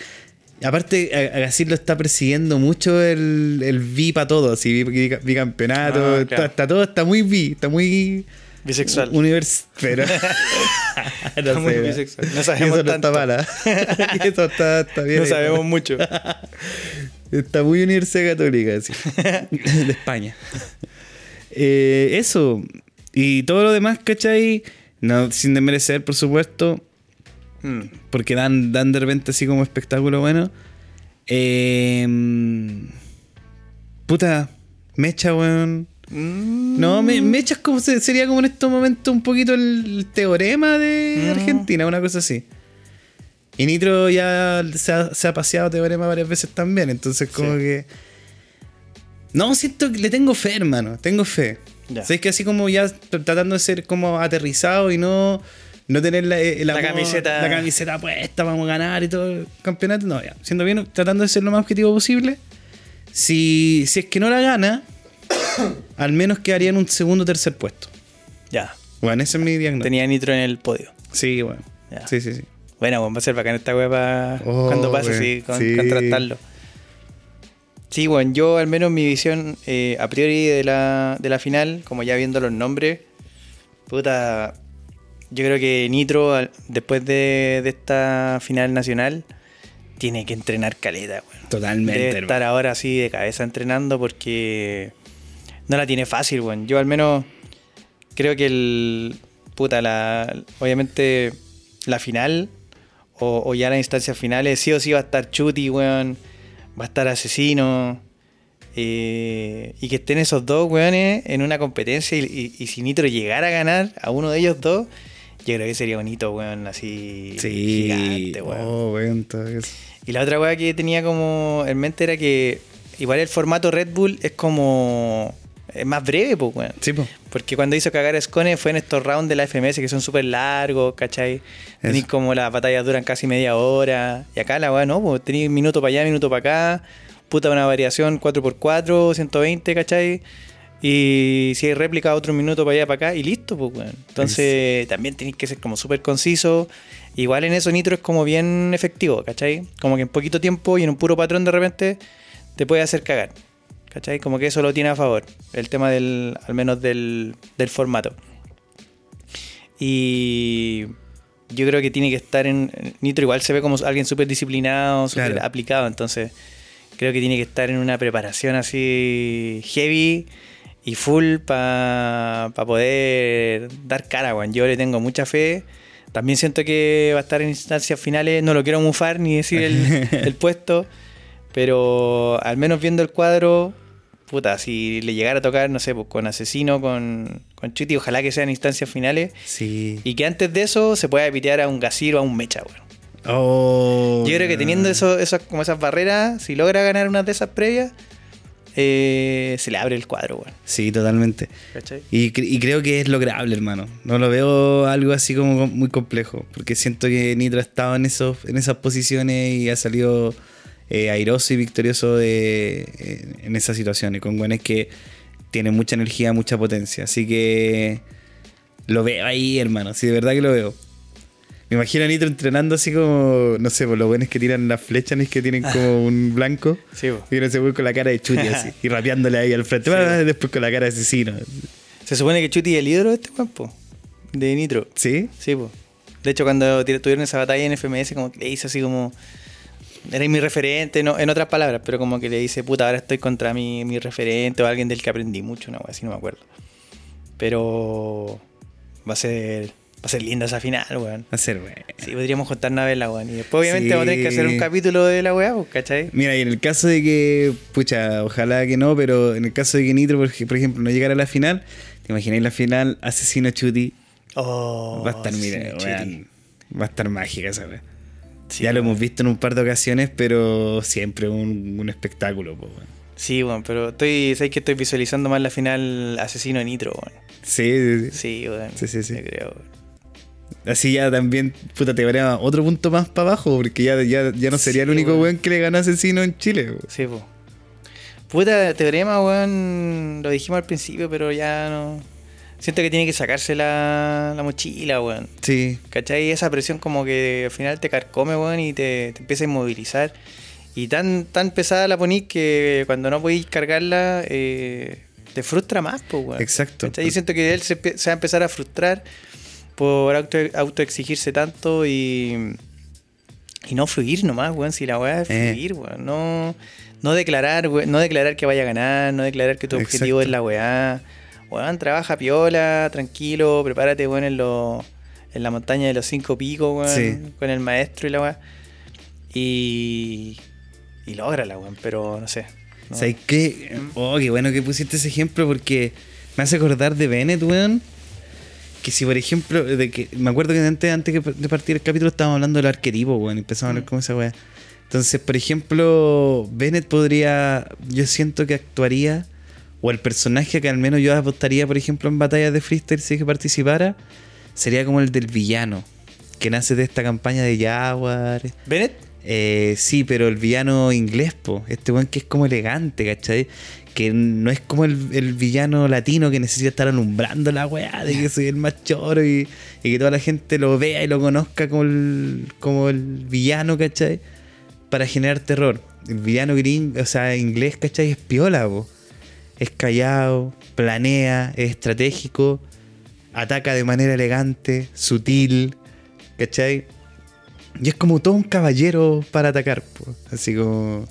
Aparte, a, lo está persiguiendo mucho el, el V para todo, así, bica- bicampeonato, Ah, claro. está todo, está muy V, está muy Bisexual. univers, pero muy bisexual. No sabemos eso no está mala. eso está, está bien. No sabemos mucho. Está muy Universidad Católica, así. de España. Eh, eso. Y todo lo demás, ¿cachai? No, sin desmerecer, por supuesto. Mm. Porque dan, dan de repente así como espectáculo bueno. Eh, puta, Mecha, weón. Mm. No, me, Mecha es como, se- sería como en estos momentos un poquito el teorema de Mm. Argentina, una cosa así. Y Nitro ya se ha, se ha paseado teorema varias veces también, entonces como Sí. que... No, siento que le tengo fe, hermano, tengo fe. Ya. Sabes que así como ya tr- tratando de ser como aterrizado y no, no tener la, eh, La camiseta. la camiseta puesta, vamos a ganar y todo el campeonato. No, ya, siendo bien, tratando de ser lo más objetivo posible. Si, si es que no la gana, al menos quedaría en un segundo o tercer puesto. Ya. Bueno, ese es mi diagnóstico. Tenía Nitro en el podio. Sí, bueno. Ya. Sí, sí, sí. Bueno, pues va a ser bacán esta wea para Oh, cuando pase, sí, con- Sí. contrastarlo. Sí, bueno, yo al menos mi visión eh, a priori de la, de la final, como ya viendo los nombres, puta, yo creo que Nitro, después de, de esta final nacional, tiene que entrenar caleta, weón. Totalmente. Debe hermano. estar ahora así de cabeza entrenando porque no la tiene fácil, weón. Yo al menos creo que el. Puta, la. Obviamente la final o, o ya las instancias finales, sí o sí va a estar Chuti, weón. Va a estar Asesino. eh, y que estén esos dos weones en una competencia y, y- y si Nitro llegara a ganar a uno de ellos dos, yo creo que sería bonito, weón, así Sí. gigante, weón. Oh, weón. Y la otra weá que tenía como en mente era que igual el formato Red Bull es como. Es más breve, pues, weón. Sí, po. Porque cuando hizo cagar a Scone fue en estos rounds de la FMS que son súper largos, ¿cachai? Tenéis como las batallas duran casi media hora. Y acá la weá no, pues tenéis minuto para allá, minuto para acá. Puta, una variación 4x4, 120, ¿cachai? Y si hay réplica, otro minuto para allá, para acá, y listo, pues, weón. Entonces, también tenéis que ser como súper conciso. Igual en eso Nitro es como bien efectivo, ¿cachai? Como que en poquito tiempo y en un puro patrón de repente te puede hacer cagar. ¿Cachai? Como que eso lo tiene a favor. El tema del, al menos del, del formato. Y yo creo que tiene que estar en. Nitro igual se ve como alguien súper disciplinado, súper Claro. aplicado, entonces creo que tiene que estar en una preparación así heavy y full para poder dar cara, weón. Yo le tengo mucha fe. También siento que va a estar en instancias finales. No lo quiero mufar ni decir el, el puesto. Pero al menos viendo el cuadro, puta, si le llegara a tocar, no sé, pues con Asesino, con, con Chuti, ojalá que sean instancias finales. Sí. Y que antes de eso se pueda pitear a un Gasir o a un Mecha, weón. Oh, Yo creo que teniendo eso, esas, como esas barreras, si logra ganar una de esas previas, eh, se le abre el cuadro, weón. Sí, totalmente. ¿Cachai? Y, cre- y creo que es lograble, hermano. No lo veo algo así como muy complejo. Porque siento que Nitro ha estado en, esos, en esas posiciones y ha salido eh, airoso y victorioso de, eh, en esas situaciones. Con buenos que tienen mucha energía, mucha potencia. Así que lo veo ahí, hermano. Sí, de verdad que lo veo. Me imagino a Nitro entrenando así como, no sé, por los buenos que tiran las flechas, ¿no? es que tienen como un blanco. Sí, po. Y uno se con la cara de chuti así. Y rapeándole ahí al frente. Sí, después con la cara de asesino. Se supone que Chuti es el ídolo de este campo, de Nitro. ¿Sí? Sí, pues. De hecho, cuando tuvieron esa batalla en FMS, como que le hizo así como. Era mi referente, no, en otras palabras, pero como que le dice, puta, ahora estoy contra mi, mi referente o alguien del que aprendí mucho, wea así, no me acuerdo. Pero. Va a ser. Va a ser linda esa final, weón. Va a ser, güey. Sí, podríamos contar una vez la weón. Y después, obviamente, Sí. vamos a tener que hacer un capítulo de la weá, pues, ¿cachai? Mira, y en el caso de que, pucha, ojalá que no, pero en el caso de que Nitro, por, ej- por ejemplo, no llegara a la final, ¿te imagináis la final Asesino Chuti? Oh, va a estar, mira, weón, va a estar mágica esa weá. Sí, ya lo weón. hemos visto en un par de ocasiones, pero siempre un, un espectáculo, po, weón. Sí, weón, pero estoy, sé que estoy visualizando más la final Asesino Nitro, weón. Sí, sí, sí. Sí, weón. Sí, sí, sí. Yo creo, weón. Así ya también, puta, te varía otro punto más para abajo, porque ya, ya, ya no sería el único weón. weón que le ganó Asesino en Chile. weón. Sí, po. Puta, Teorema, weón, lo dijimos al principio, pero ya no... Siento que tiene que sacarse la, la mochila, weón. Sí, ¿Cachai? Esa presión como que al final te carcome, weón, y te, te empieza a inmovilizar. Y tan, tan pesada la ponís que cuando no podéis cargarla, eh, te frustra más, pues, weón. Exacto. ¿Cachai? Yo siento que él se, se va a empezar a frustrar por auto, autoexigirse tanto y, y no fluir nomás, weón. Si la weá es Eh. fluir, weón. No, no declarar, weón, no declarar que vaya a ganar, no declarar que tu objetivo es la weá. Weón, trabaja piola, tranquilo, prepárate, weón, en, lo- en la montaña de los cinco picos, weón, Sí. con el maestro y la weá. Y, y lógrala, weón, pero no sé. no. ¿Sabes qué? Oh, qué bueno que pusiste ese ejemplo porque me hace acordar de Bennett, weón. Que si, por ejemplo, de que me acuerdo que antes, antes de partir el capítulo estábamos hablando del arquetipo, weón. Empezamos a hablar como esa weá. Entonces, por ejemplo, Bennett podría, yo siento que actuaría, o el personaje que al menos yo apostaría, por ejemplo, en batallas de freestyle si es que participara, sería como el del villano, que nace de esta campaña de Jaguar. ¿Bennett? Eh, sí, pero el villano inglés, po. Este weón que es como elegante, ¿cachai? Que no es como el, el villano latino que necesita estar alumbrando la weá de que soy el más choro y, y que toda la gente lo vea y lo conozca como el, como el villano, ¿cachai? Para generar terror. El villano gring, o sea, inglés, ¿cachai? Es piola. Es callado, planea, es estratégico, ataca de manera elegante, sutil, ¿cachai? Y es como todo un caballero para atacar, po. así como...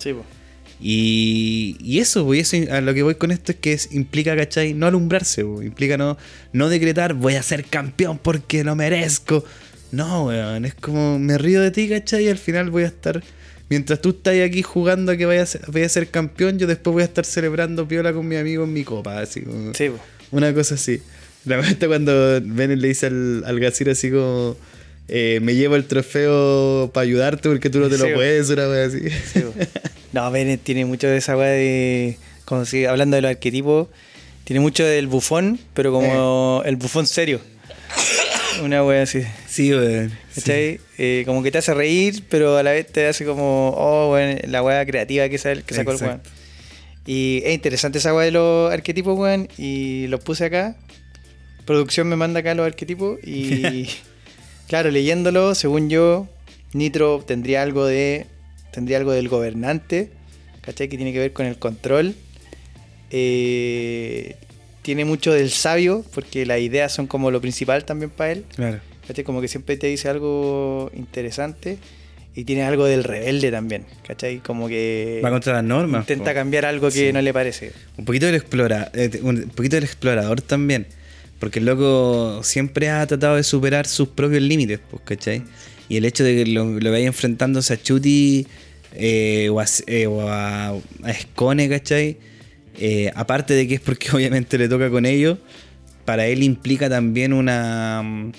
Y, y eso, pues, eso a lo que voy con esto es que es- implica, ¿cachai? No alumbrarse, po. implica no, no decretar voy a ser campeón porque lo merezco. No, weón, es como me río de ti, ¿cachai? Y al final voy a estar, mientras tú estás aquí jugando a que vaya a ser, vaya a ser campeón, yo después voy a estar celebrando piola con mi amigo en mi copa, así como... Sí. Una cosa así. La verdad cuando Bennett le dice al, al Gazir así como eh, me llevo el trofeo para ayudarte porque tú no te Sí, lo puedes, una wea así. Sí. No, Bennett tiene mucho de esa weá de. Como si, hablando de los arquetipos, tiene mucho del bufón, pero como el bufón serio. Una weá así. Sí, weón. Sí. ¿Cachai? Eh, como que te hace reír, pero a la vez te hace como, oh, weón, la weá creativa que, sal- que sacó el weón. Exacto. Y es interesante esa weá de los arquetipos, weón, y los puse acá. Producción me manda acá los arquetipos y, claro, leyéndolo, según yo, Nitro tendría algo de tendría algo del gobernante, ¿cachai? Que tiene que ver con el control. Eh, tiene mucho del sabio, porque las ideas son como lo principal también para él. Claro. ¿cachai? Como que siempre te dice algo interesante y tiene algo del rebelde también, ¿cachai? Como que Va contra las normas. intenta po. cambiar algo que Sí. no le parece. Un poquito del explora, eh, un poquito del explorador también. Porque el loco siempre ha tratado de superar sus propios límites, pues, ¿cachai? Y el hecho de que lo, lo vaya enfrentándose a Chuti eh, o, a, eh, o a, a Scone, ¿cachai? Eh, aparte de que es porque obviamente le toca con ellos, para él implica también una mm,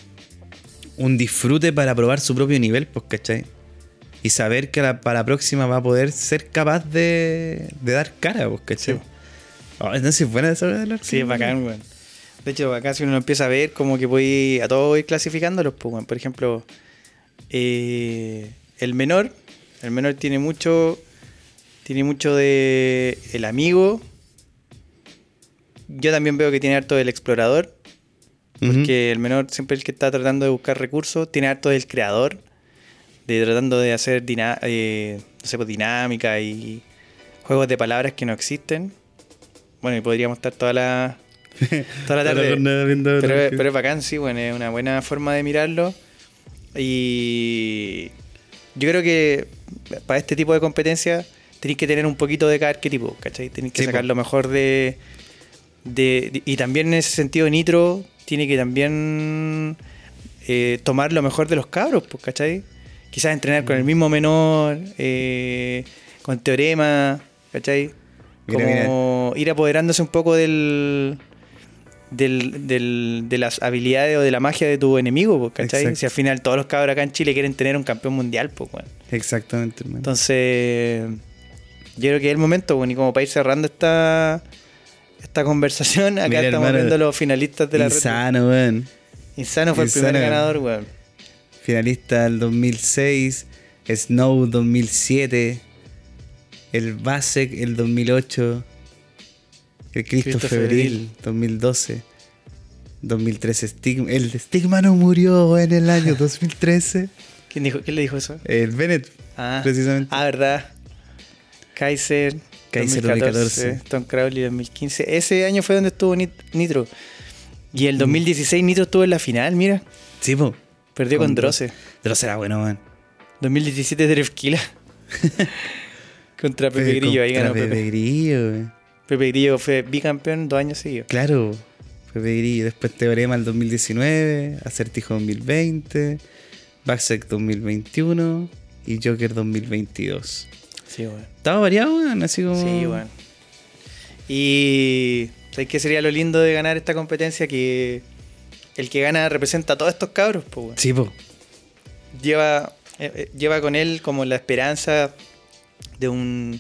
un disfrute para probar su propio nivel, pues, ¿cachai? Y saber que la- para la próxima va a poder ser capaz de, de dar cara, pues, ¿cachai? Sí. Oh, entonces es buena esa hora del Sí, es bacán, weón. De hecho, acá si uno empieza a ver, como que voy a todos ir clasificándolos, pues, weón. Por ejemplo, eh, el menor, el menor tiene mucho, tiene mucho de el amigo. Yo también veo que tiene harto del explorador, porque el menor siempre es el que está tratando de buscar recursos, tiene harto del creador, de tratando de hacer eh, no sé, pues, dinámica y juegos de palabras que no existen. Bueno, y podríamos estar toda la, toda la tarde. pero, pero es bacán, sí, bueno, es una buena forma de mirarlo. Y yo creo que para este tipo de competencia tenéis que tener un poquito de cada arquetipo, ¿cachai? Tenéis que Sí, sacar po. lo mejor de, de- de- Y también en ese sentido Nitro tiene que también eh, tomar lo mejor de los cabros, pues, ¿cachai? Quizás entrenar con el Mm. mismo menor, eh, con teorema, ¿cachai? Mira, Como ir apoderándose un poco del, del, del- de las habilidades o de la magia de tu enemigo, ¿cachai? Exacto. Si al final todos los cabros acá en Chile quieren tener un campeón mundial, pues, weón. Exactamente, hermano. Entonces, yo creo que es el momento, bueno, y como para ir cerrando esta, esta conversación, acá Mira, estamos hermano, viendo los finalistas de la red. Insano, weón. Insano fue Insano. el primer ganador, weón. Finalista del 2006, Snow 2007, el Basek el 2008, el Cristo, Cristo Febril, Febril. 2012, 2013 Stigma. El Stigma no murió en el año 2013. ¿Quién, dijo, ¿Quién le dijo eso? El Bennett, Ah, precisamente. ah verdad. Kaiser, Kaiser 2014, 2014. Tom Crowley 2015. Ese año fue donde estuvo Nit- Nitro. Y el 2016 Nitro estuvo en la final, mira. Sí, po. Perdió con, Con Droce. Dross era bueno, weón. 2017 Drefkila. Contra Pepe Grillo, ahí ganó Pepe. Pepe Grillo, weón. Pepe Grillo fue bicampeón dos años seguidos. Claro, Pepe Grillo. Después Teorema el 2019, Acertijo 2020, Backsec 2021 y Joker 2022. Sí, weón. Estaba variado, weón, así como. Sí, weón. Y ¿sabes qué sería lo lindo de ganar esta competencia? Que el que gana representa a todos estos cabros, pues, weón. Sí, po. lleva, eh, eh, lleva con él como la esperanza de un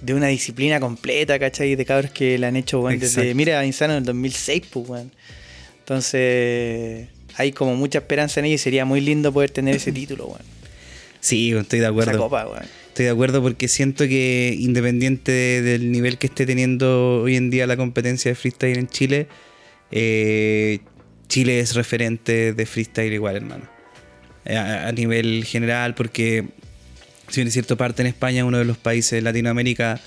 de una disciplina completa, ¿cachai? De cabros que la han hecho, weón, desde, mira, Insano en el 2006, pues, weón. Entonces, hay como mucha esperanza en ello y sería muy lindo poder tener ese título, weón. Sí, estoy de Esa acuerdo. copa, weón. Estoy de acuerdo porque siento que independiente de- del nivel que esté teniendo hoy en día la competencia de freestyle en Chile, eh, Chile es referente de freestyle igual, hermano. Eh, A, a nivel general, porque si bien es cierto, parte en España, uno de los países de Latinoamérica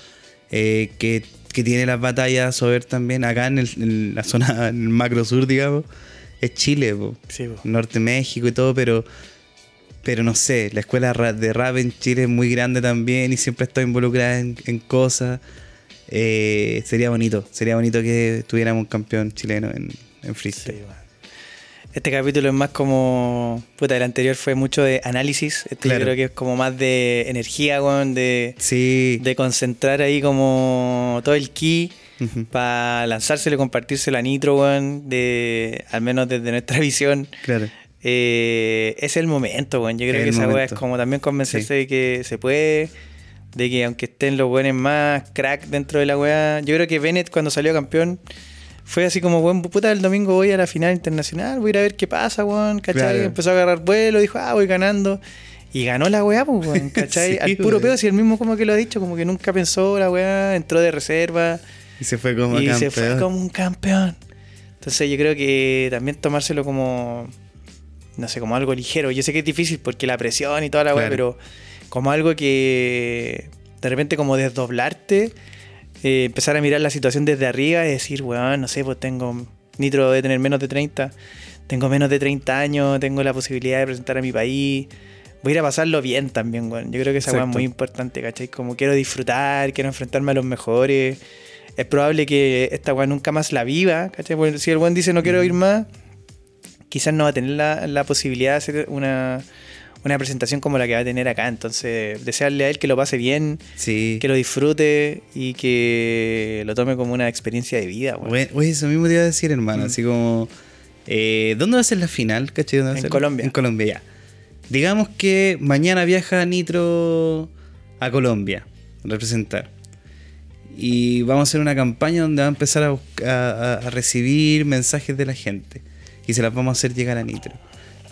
eh, que, que tiene las batallas a ver también, acá en, el- en la zona, en el macro sur, digamos, es Chile, po. Sí, po. Norte México y todo, pero pero no sé, la escuela de rap en Chile es muy grande también y siempre está involucrada en, en cosas. Eh, sería bonito, sería bonito que tuviéramos un campeón chileno en, en Sí, freestyle. Este capítulo es más como. Puta, el anterior fue mucho de análisis. Este Claro. yo creo que es como más de energía, weón, de, Sí, de concentrar ahí como todo el ki. Para lanzárselo y compartírselo a Nitro, weón, de, al menos desde nuestra visión. claro. Eh, es el momento, weón. Yo creo Es que esa weá es como también convencerse de que se puede, de que aunque estén los buenos más crack dentro de la weá. Yo creo que Bennett cuando salió campeón fue así como, weón, puta, el domingo voy a la final internacional, voy a ir a ver qué pasa, weón, ¿cachai? Claro. Empezó a agarrar vuelo, dijo, ah, voy ganando. Y ganó la weá, pues, weón, ¿cachai? Sí, Al puro pedo, si el mismo como que lo ha dicho, como que nunca pensó la weá, entró de reserva Y se fue como y campeón. se fue como un campeón. Entonces yo creo que también tomárselo como, no sé, como algo ligero. Yo sé que es difícil porque la presión y toda la weá, Claro. pero como algo que de repente como desdoblarte, eh, empezar a mirar la situación desde arriba y decir, weón, no sé, pues tengo, Nitro debe tener menos de 30, tengo menos de 30 años, tengo la posibilidad de presentar a mi país. Voy a ir a pasarlo bien también, weón. Yo creo que esa weá es muy importante, ¿cachai? Como quiero disfrutar, quiero enfrentarme a los mejores. Es probable que esta weá nunca más la viva, ¿cachai? Porque si el weón dice no quiero ir más, quizás no va a tener la, la posibilidad de hacer una, una presentación como la que va a tener acá. Entonces, desearle a él que lo pase bien, Sí. que lo disfrute y que lo tome como una experiencia de vida, weón. Oye, oye, eso mismo te iba a decir, hermano. Mm. Así como. eh, ¿Dónde va a ser la final? ¿Cachai? ¿Dónde va a En ser? Colombia. En Colombia, ya. Digamos que mañana viaja Nitro a Colombia a representar. Y vamos a hacer una campaña donde va a empezar a, busc- a- a- a recibir mensajes de la gente. Y se las vamos a hacer llegar a Nitro.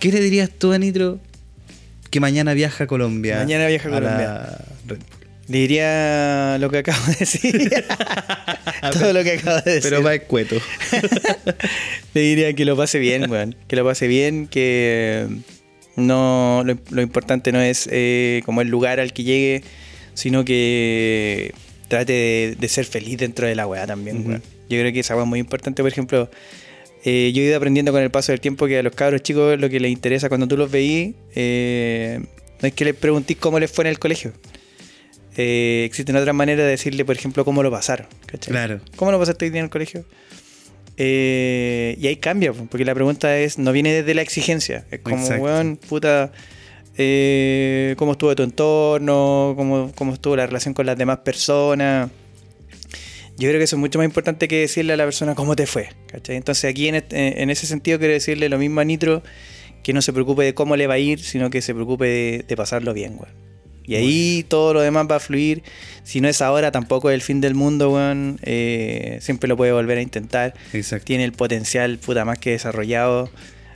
¿Qué le dirías tú a Nitro que mañana viaja a Colombia? Mañana viaja a la Bull? Le diría lo que acabo de decir. Todo lo que acabo de decir. Pero va escueto. Le diría que lo pase bien, weón. Que lo pase bien, que no lo, lo importante no es eh, como el lugar al que llegue, sino que trate de, de ser feliz dentro de la weá también, Ujú. weón. Yo creo que esa weá es muy importante. Por ejemplo, eh, yo he ido aprendiendo con el paso del tiempo que a los cabros chicos lo que les interesa cuando tú los veís, eh, no es que les preguntís cómo les fue en el colegio. Eh, existen otras maneras de decirle, por ejemplo, cómo lo pasaron. ¿cachai? Claro. ¿Cómo lo pasaste hoy día en el colegio? Eh, y ahí cambia, po, porque la pregunta es, no viene desde la exigencia. Es como, Exacto. weón, puta, ¿cómo estuvo tu entorno? ¿Cómo, ¿Cómo estuvo la relación con las demás personas? Yo creo que eso es mucho más importante que decirle a la persona cómo te fue. ¿cachai? Entonces aquí en, este- en ese sentido quiero decirle lo mismo a Nitro, que no se preocupe de cómo le va a ir, sino que se preocupe de, de pasarlo bien, weón. Y ahí todo lo demás va a fluir. Si no es ahora, tampoco es el fin del mundo, weón. Eh, siempre lo puede volver a intentar. Exacto. Tiene el potencial puta más que desarrollado.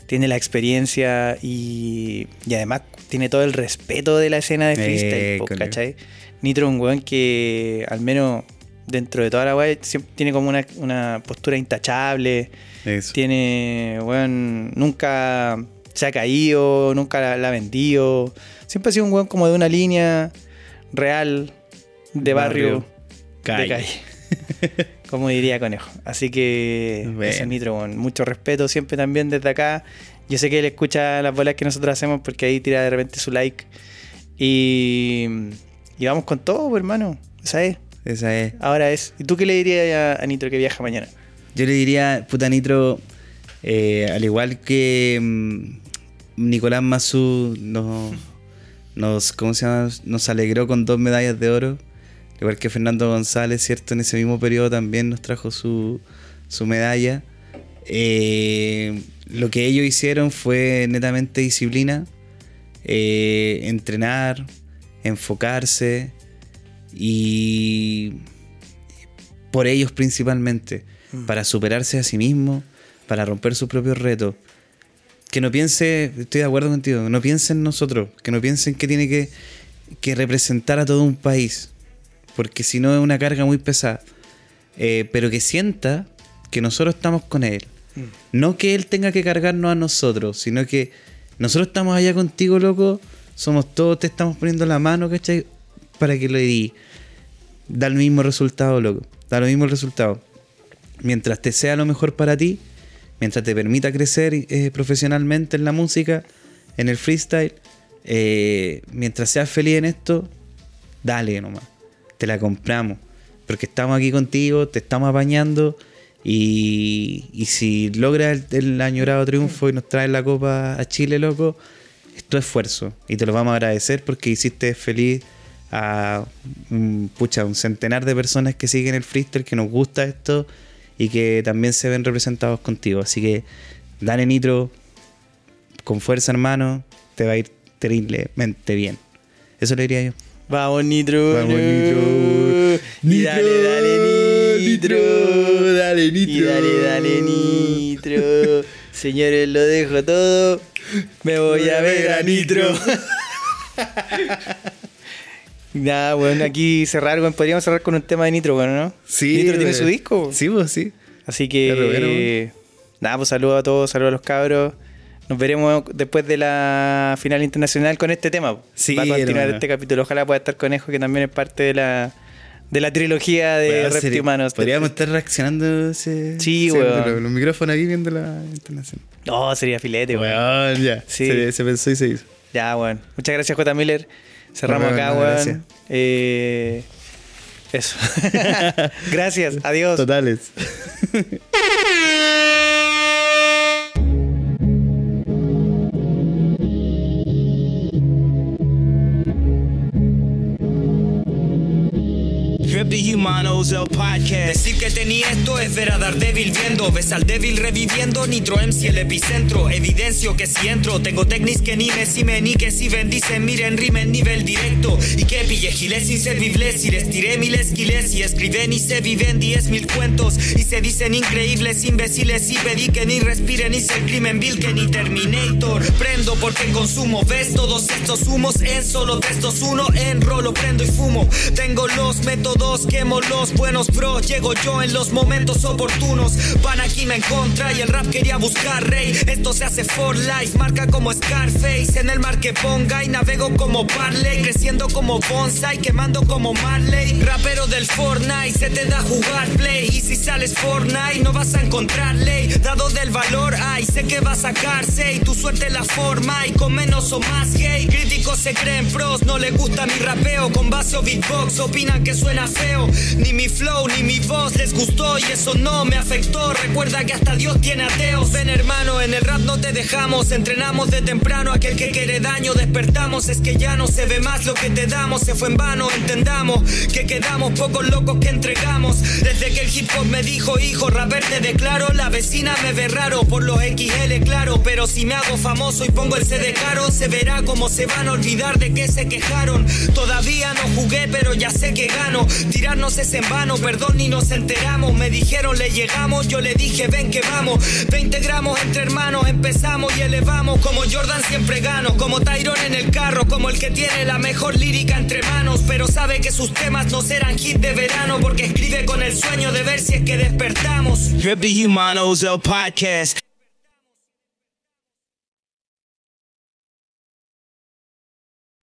Tiene la experiencia y, y además tiene todo el respeto de la escena de freestyle, po, École. ¿cachai? Nitro es un weón que al menos dentro de toda la weá siempre tiene como una, una postura intachable. Eso. Tiene, weón, nunca se ha caído, nunca la, la ha vendido. Siempre ha sido un weón como de una línea real, de barrio, de calle. como diría Conejo. Así que, Bueno. ese es Nitro, weón. Mucho respeto siempre también desde acá. Yo sé que él escucha las bolas que nosotros hacemos porque ahí tira de repente su like. Y, y vamos con todo, pues, hermano. Esa es. Esa es. Ahora es. ¿Y tú qué le dirías a, Nitro que viaja mañana? Yo le diría, puta Nitro, eh, al igual que mm, Nicolás Mazú nos, ¿cómo se llama? nos alegró con dos medallas de oro, al igual que Fernando González, ¿cierto? En ese mismo periodo también nos trajo su, su medalla. Eh, lo que ellos hicieron fue netamente disciplina, eh, entrenar, enfocarse y por ellos principalmente, para superarse a sí mismos, para romper sus propios retos. Que no piense, estoy de acuerdo contigo, no piense en nosotros, que no piensen que tiene que, que representar a todo un país, porque si no es una carga muy pesada. Eh, pero que sienta que nosotros estamos con él. No que él tenga que cargarnos a nosotros, sino que nosotros estamos allá contigo, loco. Somos todos, te estamos poniendo la mano, ¿cachai? Para que lo di. Da el mismo resultado, loco. Da lo mismo el resultado. Mientras te sea lo mejor para ti, mientras te permita crecer eh, profesionalmente en la música, en el freestyle, eh, mientras seas feliz en esto, dale nomás. Te la compramos. Porque estamos aquí contigo, te estamos apañando. Y, y si logras el, el añorado triunfo y nos traes la copa a Chile, loco, es tu esfuerzo. Y te lo vamos a agradecer porque hiciste feliz a un, pucha, un centenar de personas que siguen el freestyle, que nos gusta esto y que también se ven representados contigo. Así que dale nitro, con fuerza hermano, te va a ir terriblemente bien. Eso le diría yo. Vamos, Nitro. Vamos, no. Nitro. Y dale, dale, Nitro. Dale, Y dale, dale, Nitro. Señores, lo dejo todo. Me voy a ver a Nitro. Nada, bueno, aquí cerrar, bueno, podríamos cerrar con un tema de Nitro, bueno, ¿no? Sí, Nitro tiene eh, su disco. Sí, pues sí. Así que, bueno, eh, nada, pues saludos a todos, saludos a los cabros. Nos veremos después de la final internacional con este tema. Sí, Va a continuar hermano. este capítulo. Ojalá pueda estar Conejo, que también es parte de la, de la trilogía de sería- Reptimanos. Podríamos estar reaccionando ese. Sí, weón. Los, micrófonos aquí viendo la internación. No, sería filete, weón. Weón, ya. Sí. Se, se pensó y se hizo. Ya, weón. Muchas gracias, J. Miller. Cerramos acá, weón. gracias. Eh, eso. gracias. Adiós. Totales. Decir que tenía esto es ver a Daredevil viendo. Ves al débil reviviendo Nitro MC el epicentro. Evidencio que si entro Tengo técnicas que ni me si me ni que si bendicen Miren rimen nivel directo. Y que pille giles inservibles Y les tiré mil esquiles Y escriben y se viven diez mil cuentos. Y se dicen increíbles imbéciles Y pedí que ni respiren y se crimen vil que ni Terminator. Prendo porque consumo Ves todos estos humos en solo textos. Uno enrolo, prendo y fumo. Tengo los métodos, los buenos bros Llego yo en los momentos oportunos. Van aquí me en contra y el rap quería buscar rey. Esto se hace for life, marca como Scarface. En el mar que ponga y navego como Parley Creciendo como bonsai, quemando como Marley. Rapero del Fortnite, se te da jugar play. Y si sales Fortnite no vas a encontrar ley. Dado del valor, ay, sé que va a sacarse Y tu suerte la forma y con menos o más gay. Críticos se creen pros, no les gusta mi rapeo. Con base o beatbox, opinan que suena feo Ni mi flow ni mi voz les gustó y eso no me afectó. Recuerda que hasta Dios tiene ateos. Ven hermano, en el rap no te dejamos. Entrenamos de temprano, aquel que quiere daño Despertamos, es que ya no se ve más lo que te damos. Se fue en vano, entendamos Que quedamos pocos locos que entregamos. Desde que el hip hop me dijo hijo, rapper te declaro La vecina me ve raro por los XL claro Pero si me hago famoso y pongo el CD caro Se verá como se van a olvidar de que se quejaron. Todavía no jugué pero ya sé que gano. Tirarnos es en vano, perdón ni nos enteramos. Me dijeron le llegamos, yo le dije ven que vamos. 20 gramos entre hermanos, empezamos y elevamos. Como Jordan siempre gano, como Tyron en el carro Como el que tiene la mejor lírica entre manos. Pero sabe que sus temas no serán hit de verano Porque escribe con el sueño de ver si es que despertamos. The Humanos El Podcast.